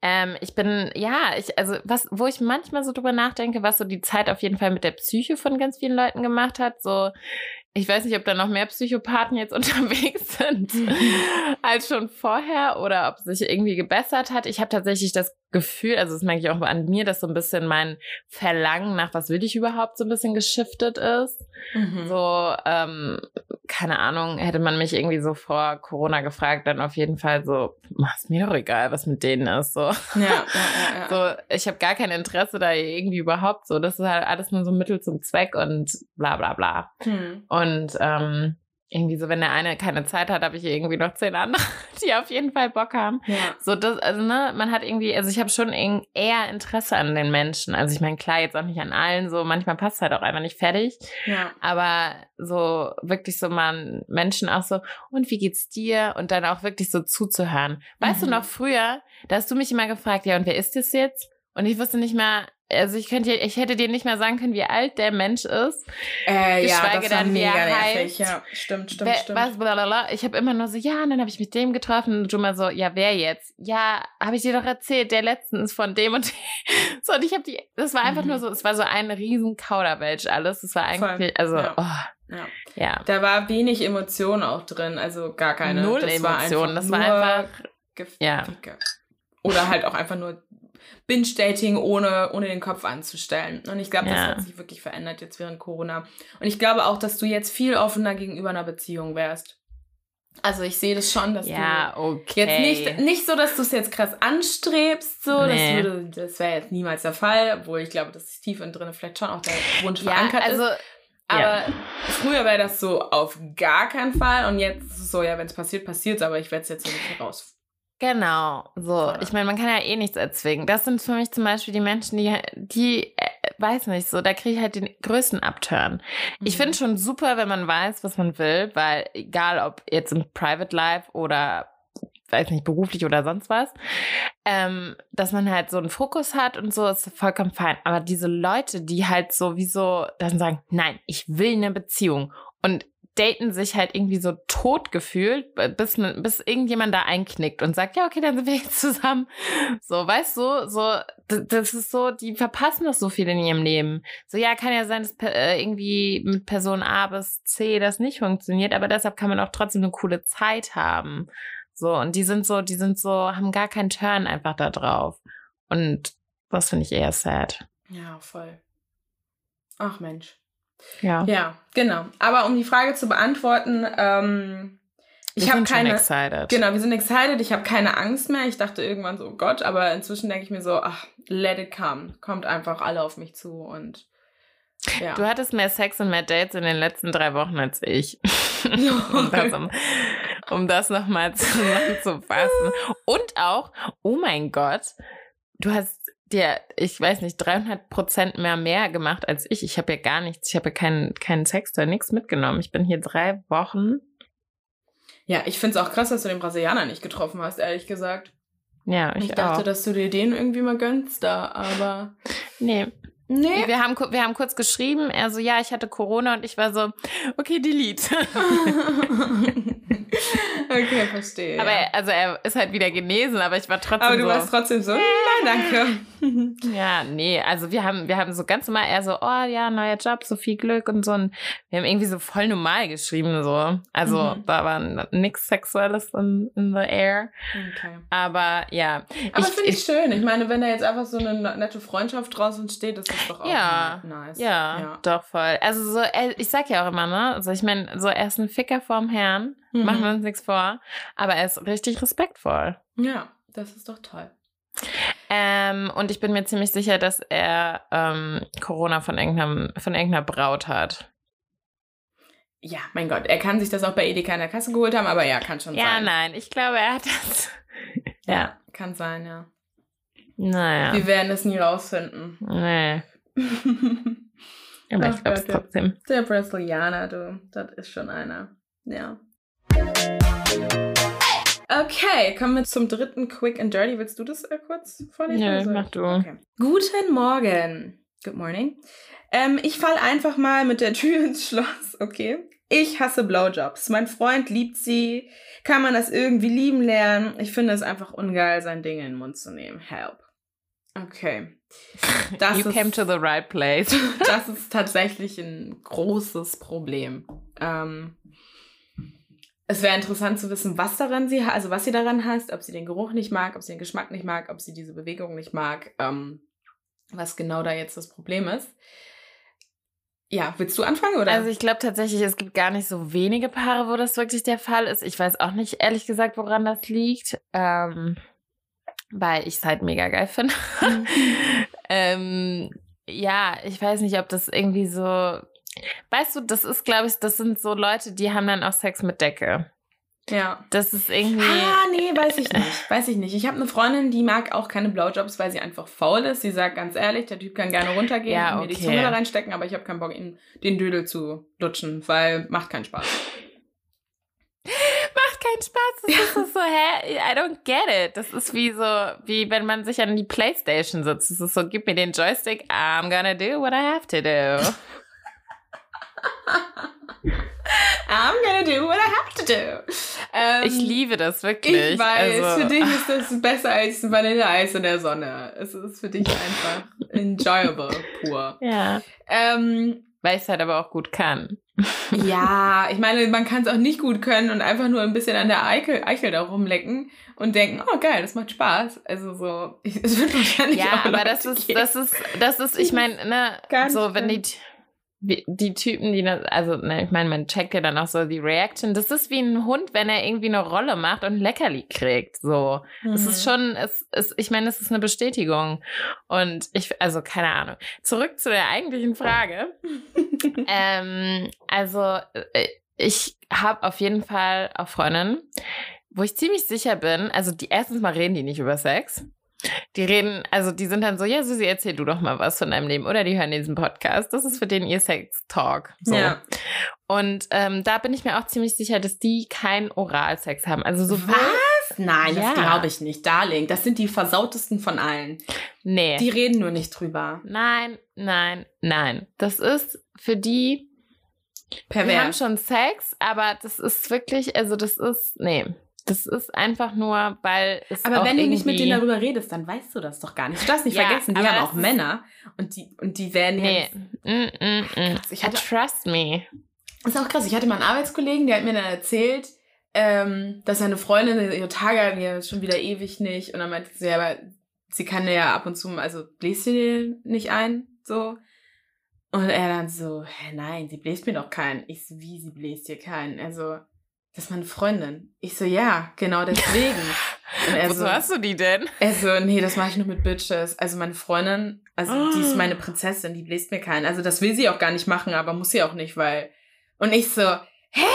Ähm, ich bin, ja, ich, also was, wo ich manchmal so drüber nachdenke, was so die Zeit auf jeden Fall mit der Psyche von ganz vielen Leuten gemacht hat, so, ich weiß nicht, ob da noch mehr Psychopathen jetzt unterwegs sind als schon vorher oder ob es sich irgendwie gebessert hat. Ich habe tatsächlich das Gefühl, also das merke ich auch an mir, dass so ein bisschen mein Verlangen nach, was will ich überhaupt, so ein bisschen geschiftet ist. Mhm. So, ähm, keine Ahnung, hätte man mich irgendwie so vor Corona gefragt, dann auf jeden Fall so, "Ach, ist mir doch egal, was mit denen ist. So, Ja, ja, ja, ja. so ich habe gar kein Interesse da irgendwie überhaupt. So, das ist halt alles nur so Mittel zum Zweck und bla bla bla. Hm. Und ähm, irgendwie so, wenn der eine keine Zeit hat, habe ich irgendwie noch zehn andere, die auf jeden Fall Bock haben. Ja. So, das, also, ne, man hat irgendwie, also ich habe schon eher Interesse an den Menschen. Also ich meine, klar, jetzt auch nicht an allen, so manchmal passt es halt auch einfach nicht fertig. Ja. Aber so wirklich so mal Menschen auch so, und wie geht's dir? Und dann auch wirklich so zuzuhören. Weißt Mhm. du noch früher, da hast du mich immer gefragt, ja, und wer ist das jetzt? Und ich wusste nicht mehr, also ich könnte, ich hätte dir nicht mehr sagen können, wie alt der Mensch ist. Äh, ja, Geschweige das war dann, wie er nervig. heißt. Ja, stimmt, stimmt, wer, stimmt. was, blablabla. Ich habe immer nur so, ja, und dann habe ich mit dem getroffen und du mal so, ja, wer jetzt? Ja, habe ich dir doch erzählt, der letztens von dem und dem. So, und ich habe die, das war einfach Mhm. nur so, es war so ein riesen Kauderwelsch alles. Es war eigentlich, Voll, also, ja. oh, Ja. ja. Da war wenig Emotion auch drin, also gar keine. Null das war einfach das war einfach- Ja. Oder halt auch einfach nur Binge-Dating, ohne, ohne den Kopf anzustellen. Und ich glaube, das Ja. hat sich wirklich verändert jetzt während Corona. Und ich glaube auch, dass du jetzt viel offener gegenüber einer Beziehung wärst. Also ich sehe das schon, dass Ja, du okay. jetzt nicht, nicht so, dass du es jetzt krass anstrebst, so, Nee. das, würde, das wäre jetzt niemals der Fall, obwohl ich glaube, dass es tief in drin vielleicht schon auch der Wunsch ja, verankert also, ist. Aber früher wäre das so auf gar keinen Fall und jetzt ist es so, ja, wenn es passiert, passiert aber ich werde es jetzt hier nicht raus. Genau, so. Ich meine, man kann ja eh nichts erzwingen. Das sind für mich zum Beispiel die Menschen, die, die, äh, weiß nicht, so, da kriege ich halt den größten Upturn. Ich Mhm. finde schon super, wenn man weiß, was man will, weil egal ob jetzt im Private Life oder weiß nicht, beruflich oder sonst was, ähm, dass man halt so einen Fokus hat und so, ist vollkommen fein. Aber diese Leute, die halt sowieso dann sagen, nein, ich will eine Beziehung und daten sich halt irgendwie so tot gefühlt, bis, bis irgendjemand da einknickt und sagt, ja, okay, dann sind wir jetzt zusammen. So, weißt du, so, das ist so, die verpassen das so viel in ihrem Leben. So, ja, kann ja sein, dass äh, irgendwie mit Person A bis C das nicht funktioniert, aber deshalb kann man auch trotzdem eine coole Zeit haben. So, und die sind so, die sind so, haben gar keinen Turn einfach da drauf. Und das finde ich eher sad. Ja, voll. Ach Mensch. Ja. Ja, genau. Aber um die Frage zu beantworten, ähm, ich habe keine. excited. Genau, wir sind excited. Ich habe keine Angst mehr. Ich dachte irgendwann so, oh Gott, aber inzwischen denke ich mir so, ach, let it come. Kommt einfach alle auf mich zu und ja. Du hattest mehr Sex und mehr Dates in den letzten drei Wochen als ich. um das, um, um das nochmal zusammenzufassen. Und auch, oh mein Gott, du hast dir, ich weiß nicht, 300 Prozent mehr mehr gemacht als ich. Ich habe ja gar nichts, ich habe ja keinen, keinen Sex oder nichts mitgenommen. Ich bin hier drei Wochen. Ja, ich finde es auch krass, dass du den Brasilianer nicht getroffen hast, ehrlich gesagt. Ja, ich, Ich dachte, auch. dass du dir den irgendwie mal gönnst da, aber. Nee. Nee. Wir haben, wir haben kurz geschrieben, er so, ja, ich hatte Corona und ich war so, okay, delete. okay, verstehe. aber ja. er, also er ist halt wieder genesen, aber ich war trotzdem aber du so. warst trotzdem so, nein, danke. Ja, nee, also wir haben, wir haben so ganz normal, er so, oh ja, neuer Job, so viel Glück und so. Und wir haben irgendwie so voll normal geschrieben, so. Also Mhm. da war nichts Sexuelles in, in the air. Okay. Aber ja. Aber finde ich, schön. Ich meine, wenn da jetzt einfach so eine nette Freundschaft draußen steht, ist das doch auch Ja. nice. ja, doch voll. Also so, er, ich sag ja auch immer, ne? Also ich meine, so er ist ein Ficker vorm Herrn, Mhm. machen wir uns nichts vor. Aber er ist richtig respektvoll. Ja, das ist doch toll. Ähm, und ich bin mir ziemlich sicher, dass er ähm, Corona von irgendeinem, von irgendeiner Braut hat. Ja, mein Gott, er kann sich das auch bei Edeka in der Kasse geholt haben, aber ja, kann schon Ja, sein. nein, ich glaube, er hat das. ja. Kann sein, ja. Naja. Wir werden es nie rausfinden. Nee. Aber Ach ich glaube es ja. trotzdem. Der Brasilianer, du, das ist schon einer. Ja. Okay, kommen wir zum dritten Quick and Dirty. Willst du das äh, kurz vorlesen? Oder soll mach du. Okay. Guten Morgen. Good morning. Ähm, ich fall einfach mal mit der Tür ins Schloss, okay? Ich hasse Blowjobs. Mein Freund liebt sie. Kann man das irgendwie lieben lernen? Ich finde es einfach ungeil, sein Ding in den Mund zu nehmen. Help. Okay. Das you ist- came to the right place. das ist tatsächlich ein großes Problem. Ähm, es wäre interessant zu wissen, was daran sie, also was sie daran hasst, ob sie den Geruch nicht mag, ob sie den Geschmack nicht mag, ob sie diese Bewegung nicht mag, ähm, was genau da jetzt das Problem ist. Ja, willst du anfangen oder? Also ich glaube tatsächlich, es gibt gar nicht so wenige Paare, wo das wirklich der Fall ist. Ich weiß auch nicht ehrlich gesagt, woran das liegt. Ähm, weil ich es halt mega geil finde. Mhm. ähm, ja, ich weiß nicht, ob das irgendwie so. Weißt du, das ist, glaube ich, das sind so Leute, die haben dann auch Sex mit Decke. ja. Das ist irgendwie. Ah, nee, weiß ich nicht. Weiß ich nicht. Ich habe eine Freundin, die mag auch keine Blowjobs, weil sie einfach faul ist. Sie sagt ganz ehrlich, der Typ kann gerne runtergehen Ja, und mir die okay. Zunge da reinstecken, aber ich habe keinen Bock, ihm den Dödel zu lutschen, weil macht keinen Spaß. macht keinen Spaß. Das ist so, so, hä? I don't get it. Das ist wie so, wie wenn man sich an die Playstation sitzt. Das ist so, gib mir den Joystick, I'm gonna do what I have to do. I'm gonna do what I have to do. Ähm, Ich liebe das wirklich. Ich weiß, also, für dich ist das besser als Vanilleeis in der Sonne. Es ist für dich einfach enjoyable pur. Ja. Ähm, Weil ich es halt aber auch gut kann. ja, ich meine, man kann es auch nicht gut können und einfach nur ein bisschen an der Eichel, Eichel da rumlecken und denken, oh geil, das macht Spaß. Also so, ich, es wird wahrscheinlich Ja, auch aber das ist, das ist, das ist, ich meine, ne, nicht so, wenn die, die Typen, die das, also, ne, ich meine, man checkt ja dann auch so die Reaction. Das ist wie ein Hund, wenn er irgendwie eine Rolle macht und ein Leckerli kriegt, so. Es ist Mhm. schon, es ist, ich meine, es ist eine Bestätigung. Und ich, also keine Ahnung. Zurück zu der eigentlichen Frage. ähm, also äh, ich habe auf jeden Fall auch Freundinnen, wo ich ziemlich sicher bin, also die erstens mal reden die nicht über Sex. Die reden, also die sind dann so, ja, Susi, erzähl du doch mal was von deinem Leben. Oder die hören diesen Podcast. Das ist für den ihr Sex-Talk. So. Ja. Und ähm, da bin ich mir auch ziemlich sicher, dass die keinen Oralsex haben. Also sowohl. Was? Nein, Ja. das glaube ich nicht. Darling, das sind die versautesten von allen. Nee. Die reden nur nicht drüber. Nein, nein, nein. Das ist für die, wir haben Pervers. schon Sex, aber das ist wirklich, also das ist, nee. Das ist einfach nur, weil es Aber wenn du nicht mit denen darüber redest, dann weißt du das doch gar nicht. Du darfst nicht Ja, vergessen, die haben auch Männer und die, und die werden Nee. jetzt. Mm, mm, mm. Ich hatte- Trust me. Das ist auch krass. Ich hatte mal einen Arbeitskollegen, der hat mir dann erzählt, ähm, dass seine Freundin ihre Tage hatten, ja schon wieder ewig nicht. Und dann meinte sie, ja, aber sie kann ja ab und zu, mal- also bläst sie nicht ein, so. Und er dann so, hä, nein, sie bläst mir doch keinen. Ich so, wie, sie bläst dir keinen? Also, das ist meine Freundin. Ich so, ja, genau deswegen. Und er Wozu so, hast du die denn? er so, nee, das mache ich nur mit Bitches. Also meine Freundin, also die ist meine Prinzessin, die bläst mir keinen. Also das will sie auch gar nicht machen, aber muss sie auch nicht, weil. Und ich so, hä?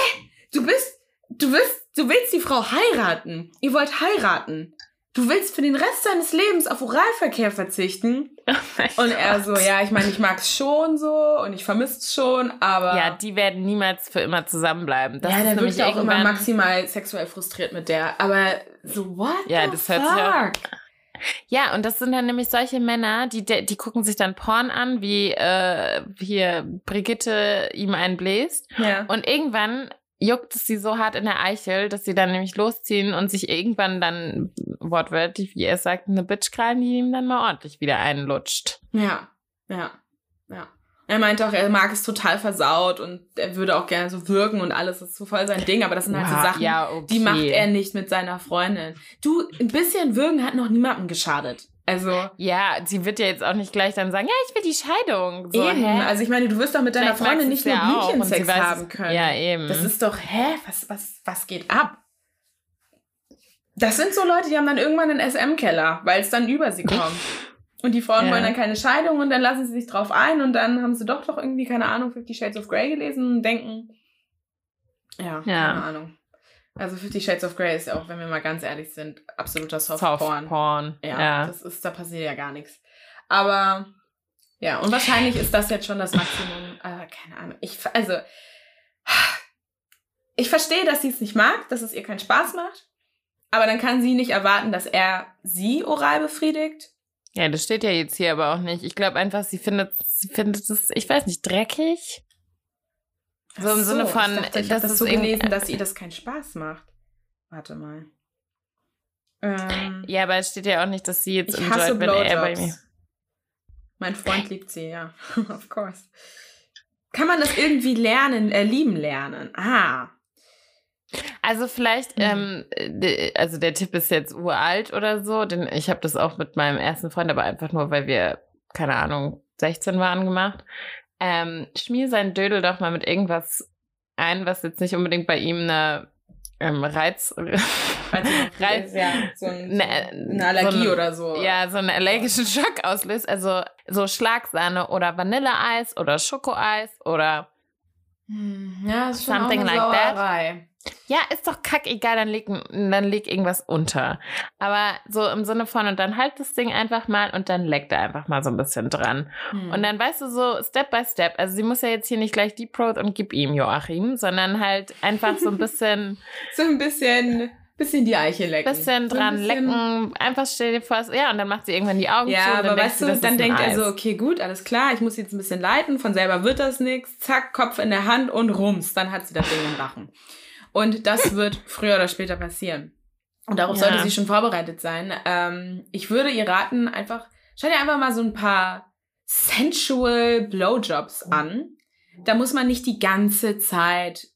Du bist, du bist, du willst die Frau heiraten. Ihr wollt heiraten. Du willst für den Rest deines Lebens auf Oralverkehr verzichten? Oh Und er so, ja, ich meine, ich mag es schon so und ich vermisse es schon, aber. Ja, die werden niemals für immer zusammenbleiben. Das ja, ist der nämlich ja auch immer maximal sexuell frustriert mit der. Aber so, what Ja, the das fuck? hört sich auch- Ja, und das sind dann nämlich solche Männer, die, die gucken sich dann Porn an, wie äh, hier Brigitte ihm einen bläst. Ja. Und irgendwann juckt es sie so hart in der Eichel, dass sie dann nämlich losziehen und sich irgendwann dann, wortwörtlich, wie er es sagt, eine Bitch krallen, die ihm dann mal ordentlich wieder einlutscht. Ja, ja, ja. Er meinte auch, er mag es total versaut und er würde auch gerne so wirken und alles das ist so voll sein Ding, aber das sind halt so Wow, Sachen, ja, okay. die macht er nicht mit seiner Freundin. Du, ein bisschen würgen hat noch niemandem geschadet. Also, Ja, sie wird ja jetzt auch nicht gleich dann sagen, ja, ich will die Scheidung. So, eben. hä? Also ich meine, du wirst doch mit deiner Vielleicht Freundin nicht nur ja Blümchensex haben können. Ja, eben. Das ist doch, hä? Was, was, was geht ab? Das sind so Leute, die haben dann irgendwann einen SM-Keller, weil es dann über sie kommt. Und die Frauen Ja. wollen dann keine Scheidung und dann lassen sie sich drauf ein und dann haben sie doch doch irgendwie, keine Ahnung, Fifty Shades of Grey gelesen und denken, ja, Ja. keine Ahnung. Also Fifty Shades of Grey ist ja auch, wenn wir mal ganz ehrlich sind, absoluter Softporn. Softporn. Ja, Ja. das ist, da passiert ja gar nichts. Aber ja, und wahrscheinlich ist das jetzt schon das Maximum. Äh, keine Ahnung. Ich, also, ich verstehe, dass sie es nicht mag, dass es ihr keinen Spaß macht. Aber dann kann sie nicht erwarten, dass er sie oral befriedigt. Ja, das steht ja jetzt hier aber auch nicht. Ich glaube einfach, sie findet, sie findet es, ich weiß nicht, dreckig. So im Ach Sinne von, ich dachte, ich das das so gelesen, dass ihr das keinen Spaß macht. Warte mal. Ähm, Ja, aber es steht ja auch nicht, dass sie jetzt ich hasse enjoyt, wenn er bei mir. Mein Freund liebt sie, ja. of course. Kann man das irgendwie lernen, äh, lieben lernen? Ah. Also vielleicht, Mhm. ähm, äh, also der Tipp ist jetzt uralt oder so, denn ich habe das auch mit meinem ersten Freund, aber einfach nur, weil wir, keine Ahnung, 16 waren gemacht. Ähm, schmier seinen Dödel doch mal mit irgendwas ein, was jetzt nicht unbedingt bei ihm eine ähm, Reiz, Reiz, ja, so, ein, so Ne, eine Allergie so eine- oder so. ja, so einen allergischen Schock auslöst. Also so Schlagsahne oder Vanilleeis oder Schokoeis oder Hm, Ja, das ist schon Something eine like that. Ja, ist doch kackegal, dann leg, dann leg irgendwas unter. Aber so im Sinne von, und dann halt das Ding einfach mal und dann leckt er einfach mal so ein bisschen dran. Hm. Und dann weißt du so, Step by Step, also sie muss ja jetzt hier nicht gleich Deep Throat und gib ihm Joachim, sondern halt einfach so ein bisschen, so ein bisschen, bisschen die Eiche lecken. bisschen So ein dran bisschen- lecken, einfach stell dir vor, ja, und dann macht sie irgendwann die Augen zu. Ja, und dann aber weißt du, das dann denkt er so, okay, gut, alles klar, ich muss jetzt ein bisschen leiten, von selber wird das nichts, zack, Kopf in der Hand und rums, dann hat sie das Ding im Rachen. Und das wird früher oder später passieren. Und darauf Ja. sollte sie schon vorbereitet sein. Ähm, ich würde ihr raten, einfach, schau dir einfach mal so ein paar sensual Blowjobs an. Da muss man nicht die ganze Zeit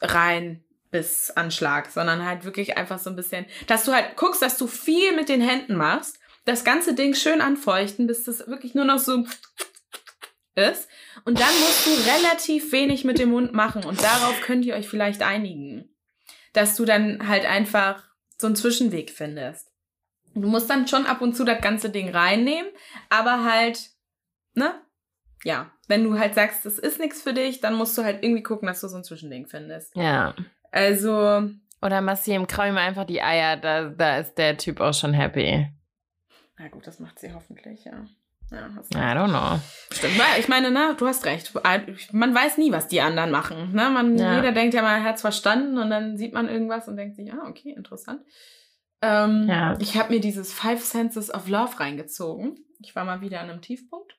rein bis Anschlag, sondern halt wirklich einfach so ein bisschen, dass du halt guckst, dass du viel mit den Händen machst, das ganze Ding schön anfeuchten, bis das wirklich nur noch so ist. Und dann musst du relativ wenig mit dem Mund machen und darauf könnt ihr euch vielleicht einigen, dass du dann halt einfach so einen Zwischenweg findest. Du musst dann schon ab und zu das ganze Ding reinnehmen, aber halt, ne? Ja, wenn du halt sagst, das ist nichts für dich, dann musst du halt irgendwie gucken, dass du so ein Zwischending findest. Ja. Also, Oder Massim, krau ihm einfach die Eier, da, da ist der Typ auch schon happy. na gut, das macht sie hoffentlich, ja. Ja, hast I don't know. Stimmt, ich meine, na, du hast recht. Man weiß nie, was die anderen machen. Ne? Man, Ja. Jeder denkt ja mal, er hat's verstanden und dann sieht man irgendwas und denkt sich, ah, okay, interessant. Ähm, Ja. Ich habe mir dieses Five Senses of Love reingezogen. Ich war mal wieder an einem Tiefpunkt.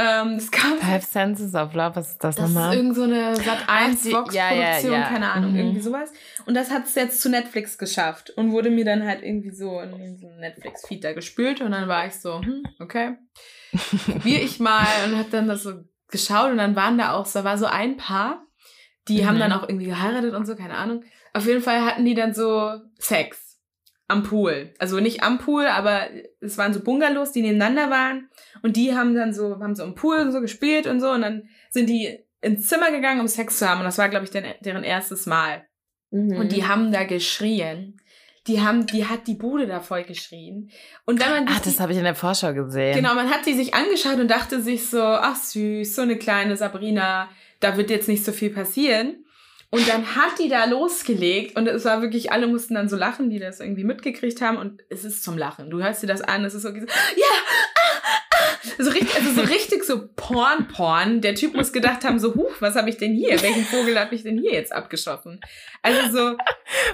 Ähm, das kam Five Senses of Love, was ist das, Das ist nochmal? irgend so eine Sat 1 Ach, die- Vox ja, ja, Produktion, ja. keine Ahnung, Mhm. irgendwie sowas. Und das hat es jetzt zu Netflix geschafft und wurde mir dann halt irgendwie so in diesen Netflix Feed da gespült und dann war ich so, hm, okay. Probier ich mal und hab dann das so geschaut und dann waren da auch, da war so ein Paar, die haben Mhm. dann auch irgendwie geheiratet und so, keine Ahnung. Auf jeden Fall hatten die dann so Sex am Pool. Also nicht am Pool, aber es waren so Bungalows, die nebeneinander waren. Und die haben dann so, haben so im Pool und so gespielt und so. Und dann sind die ins Zimmer gegangen, um Sex zu haben. Und das war, glaube ich, den, deren erstes Mal. Mhm. Und die haben da geschrien. Die haben, die hat die Bude da voll geschrien. Und dann Ach, das habe ich in der Vorschau gesehen. Genau, man hat die sich angeschaut und dachte sich so, ach süß, so eine kleine Sabrina, da wird jetzt nicht so viel passieren. Und dann hat die da losgelegt und es war wirklich, alle mussten dann so lachen, die das irgendwie mitgekriegt haben und es ist zum Lachen. Du hörst dir das an, es ist so, ja, ah, ah. so richtig, also so richtig so Porn-Porn. Der Typ muss gedacht haben, so, huch, was habe ich denn hier? Welchen Vogel habe ich denn hier jetzt abgeschossen? Also so.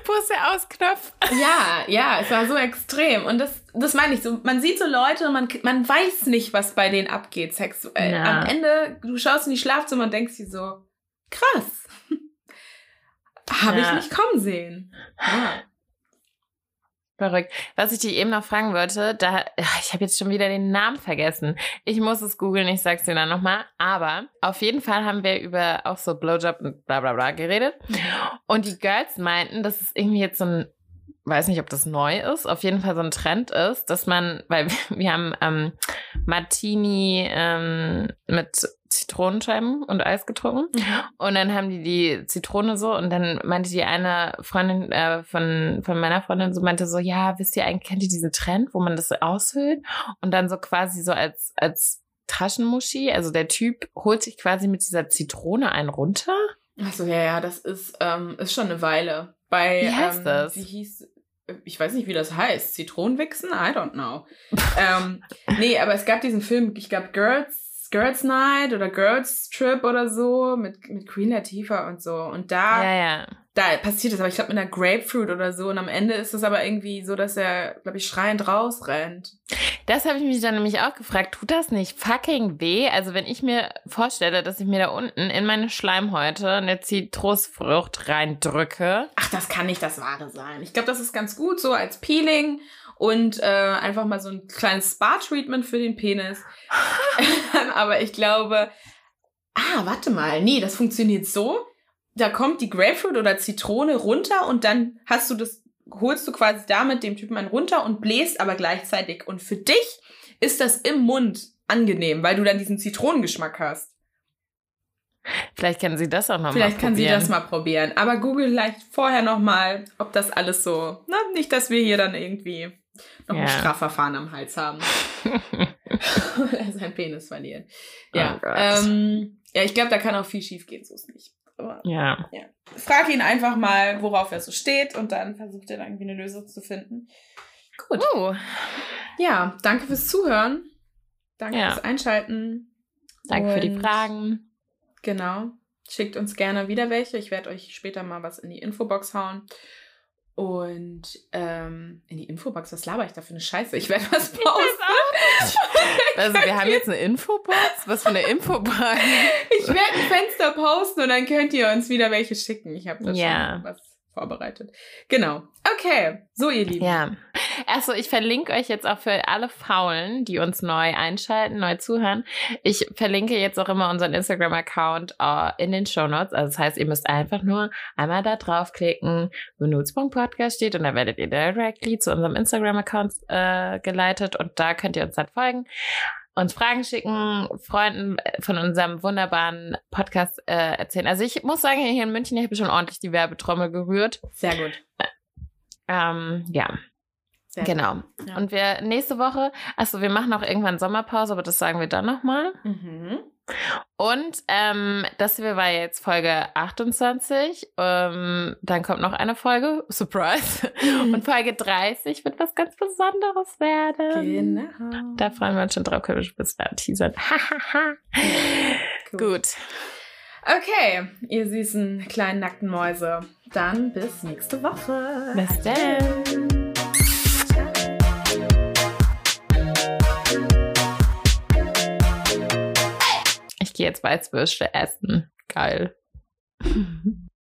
Wo ist der Ausknopf? Ja, ja, es war so extrem. Und das, das meine ich so. Man sieht so Leute und man, man weiß nicht, was bei denen abgeht sexuell. Ja. Am Ende, du schaust in die Schlafzimmer und denkst dir so, krass. Habe ja. ich nicht kommen sehen. Ja. Verrückt. Was ich dir eben noch fragen wollte, da, ich habe jetzt schon wieder den Namen vergessen. Ich muss es googeln, ich sag's dir dann nochmal. Aber auf jeden Fall haben wir über auch so Blowjob und bla bla bla geredet. Mhm. Und die Girls meinten, dass es irgendwie jetzt so ein weiß nicht, ob das neu ist, auf jeden Fall so ein Trend ist, dass man, weil wir haben ähm, Martini ähm, mit Zitronenscheiben und Eis getrunken mhm. und dann haben die die Zitrone so und dann meinte die eine Freundin äh, von, von meiner Freundin so, meinte so, ja, wisst ihr eigentlich, kennt ihr diesen Trend, wo man das aushöhlt und dann so quasi so als, als Taschenmuschi, also der Typ holt sich quasi mit dieser Zitrone einen runter. Achso, ja, ja, das ist, ähm, ist schon eine Weile. Bei, wie heißt ähm, das? Wie hieß, ich weiß nicht, wie das heißt. Zitronenwichsen? I don't know. ähm, nee, aber es gab diesen Film, ich glaube, Girls, Girls Night oder Girls Trip oder so mit, mit Queen Latifah und so. Und da, ja, ja da passiert das, aber ich glaube mit einer Grapefruit oder so. Und am Ende ist es aber irgendwie so, dass er, glaube ich, schreiend rausrennt. Das habe ich mich dann nämlich auch gefragt. Tut das nicht fucking weh? Also wenn ich mir vorstelle, dass ich mir da unten in meine Schleimhäute eine Zitrusfrucht reindrücke. Ach, das kann nicht das Wahre sein. Ich glaube, das ist ganz gut so als Peeling und äh, einfach mal so ein kleines Spa-Treatment für den Penis. aber ich glaube, ah, warte mal, nee, das funktioniert so da kommt die Grapefruit oder Zitrone runter und dann hast du das, holst du quasi damit dem Typen einen runter und bläst aber gleichzeitig. Und für dich ist das im Mund angenehm, weil du dann diesen Zitronengeschmack hast. Vielleicht kann sie das auch noch Vielleicht mal probieren. Vielleicht kann sie das mal probieren. Aber google vielleicht vorher noch mal, ob das alles so, na, nicht, dass wir hier dann irgendwie noch ja. ein Strafverfahren am Hals haben. Oder sein Penis verlieren. Ja, oh ähm, ja ich glaube, da kann auch viel schief gehen, so ist nicht. Aber, ja. ja. Frag ihn einfach mal, worauf er so steht und dann versucht er irgendwie eine Lösung zu finden. Gut. Oh. Ja, danke fürs Zuhören. Danke ja. fürs Einschalten. Danke und für die Fragen. Genau. Schickt uns gerne wieder welche. Ich werde euch später mal was in die Infobox hauen. Und ähm, in die Infobox, was laber ich da für eine Scheiße? Ich werde was posten. also wir haben jetzt eine Infobox? Was für eine Infobox? Ich werde ein Fenster posten und dann könnt ihr uns wieder welche schicken. Ich habe da ja. schon was vorbereitet. Genau. Okay. So, ihr Lieben. Ja. Achso, ich verlinke euch jetzt auch für alle Faulen, die uns neu einschalten, neu zuhören. Ich verlinke jetzt auch immer unseren Instagram-Account uh, in den Show Notes. Also das heißt, ihr müsst einfach nur einmal da draufklicken, wo Nudes.podcast steht und dann werdet ihr directly zu unserem Instagram-Account äh, geleitet und da könnt ihr uns dann folgen uns Fragen schicken, Freunden von unserem wunderbaren Podcast äh, erzählen. Also ich muss sagen, hier in München ich habe schon ordentlich die Werbetrommel gerührt. Sehr gut. Ähm, ja. Sehr genau. Ja. Und wir nächste Woche, also wir machen auch irgendwann Sommerpause, aber das sagen wir dann nochmal. Mhm. Und ähm, das hier war jetzt Folge 28. Ähm, dann kommt noch eine Folge, Surprise. Und Folge 30 wird was ganz Besonderes werden. Genau. Da freuen wir uns schon drauf, können wir schon bis teasern. cool. Gut. Okay, ihr süßen kleinen nackten Mäuse. Dann bis nächste Woche. Bis dann. Ich gehe jetzt Weißwürste essen. Geil.